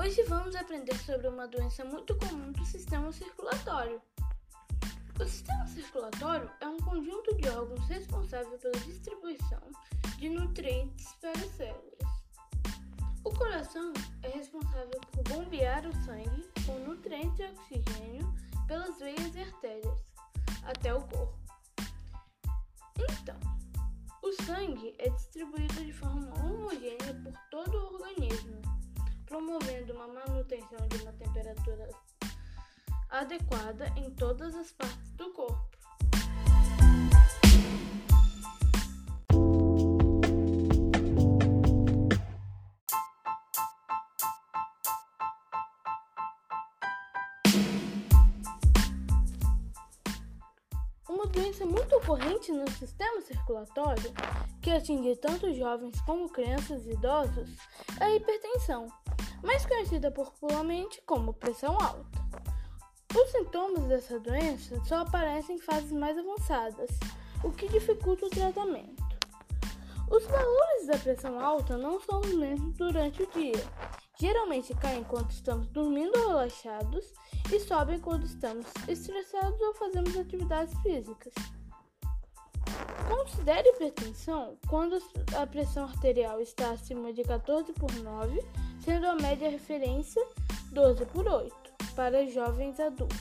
Hoje vamos aprender sobre uma doença muito comum do sistema circulatório. O sistema circulatório é um conjunto de órgãos responsável pela distribuição de nutrientes para as células. O coração é responsável por bombear o sangue com nutrientes e oxigênio pelas veias e artérias até o corpo. Então, o sangue é distribuído de forma adequada em todas as partes do corpo. Uma doença muito ocorrente no sistema circulatório, que atinge tanto jovens como crianças e idosos, é a hipertensão, mais conhecida popularmente como pressão alta. Os sintomas dessa doença só aparecem em fases mais avançadas, o que dificulta o tratamento. Os valores da pressão alta não são os mesmos durante o dia. Geralmente caem quando estamos dormindo ou relaxados e sobem quando estamos estressados ou fazemos atividades físicas. Considere hipertensão quando a pressão arterial está acima de 14 por 9, sendo a média referência 12 por 8 para jovens adultos.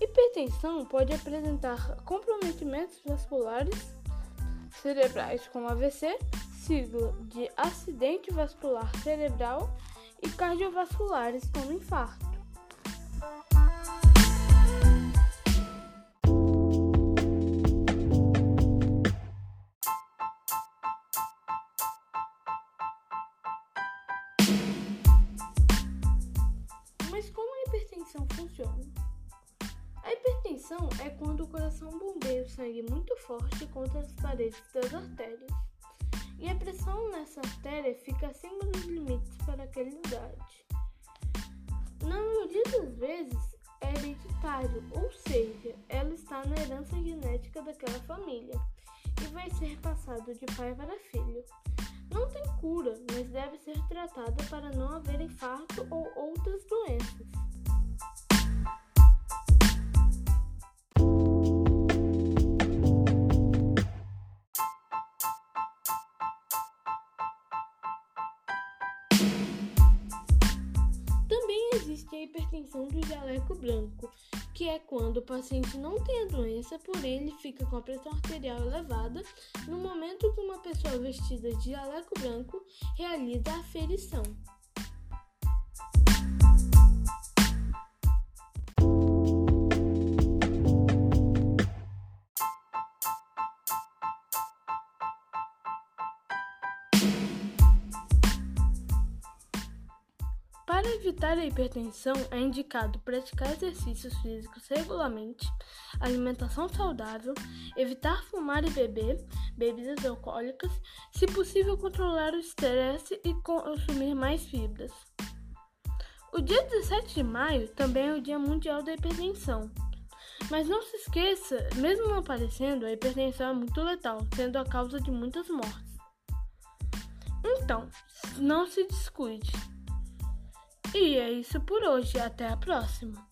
Hipertensão pode apresentar comprometimentos vasculares cerebrais como AVC, sigla de acidente vascular cerebral, e cardiovasculares como infarto. Hipertensão funciona? A hipertensão é quando o coração bombeia o sangue muito forte contra as paredes das artérias. E a pressão nessa artéria fica acima dos limites para aquela idade. Na maioria das vezes é hereditário, ou seja, ela está na herança genética daquela família e vai ser passado de pai para filho. Não tem cura, mas deve ser tratada para não haver infarto ou hipertensão do jaleco branco, que é quando o paciente não tem a doença, porém ele fica com a pressão arterial elevada no momento que uma pessoa vestida de jaleco branco realiza a aferição. Para evitar a hipertensão, é indicado praticar exercícios físicos regularmente, alimentação saudável, evitar fumar e beber bebidas alcoólicas, se possível controlar o estresse e consumir mais fibras. O dia 17 de maio também é o Dia Mundial da Hipertensão. Mas não se esqueça, mesmo não aparecendo, a hipertensão é muito letal, sendo a causa de muitas mortes. Então, não se descuide. E é isso por hoje. Até a próxima.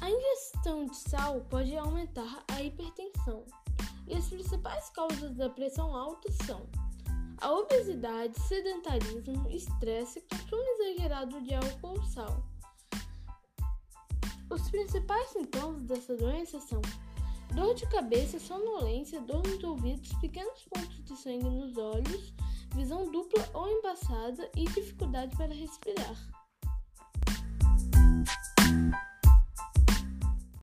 A ingestão de sal pode aumentar a hipertensão. E as principais causas da pressão alta são a obesidade, sedentarismo, estresse consumo exagerado de álcool ou sal. Os principais sintomas dessa doença são dor de cabeça, sonolência, dor nos ouvidos, pequenos pontos de sangue nos olhos, visão dupla ou embaçada e dificuldade para respirar.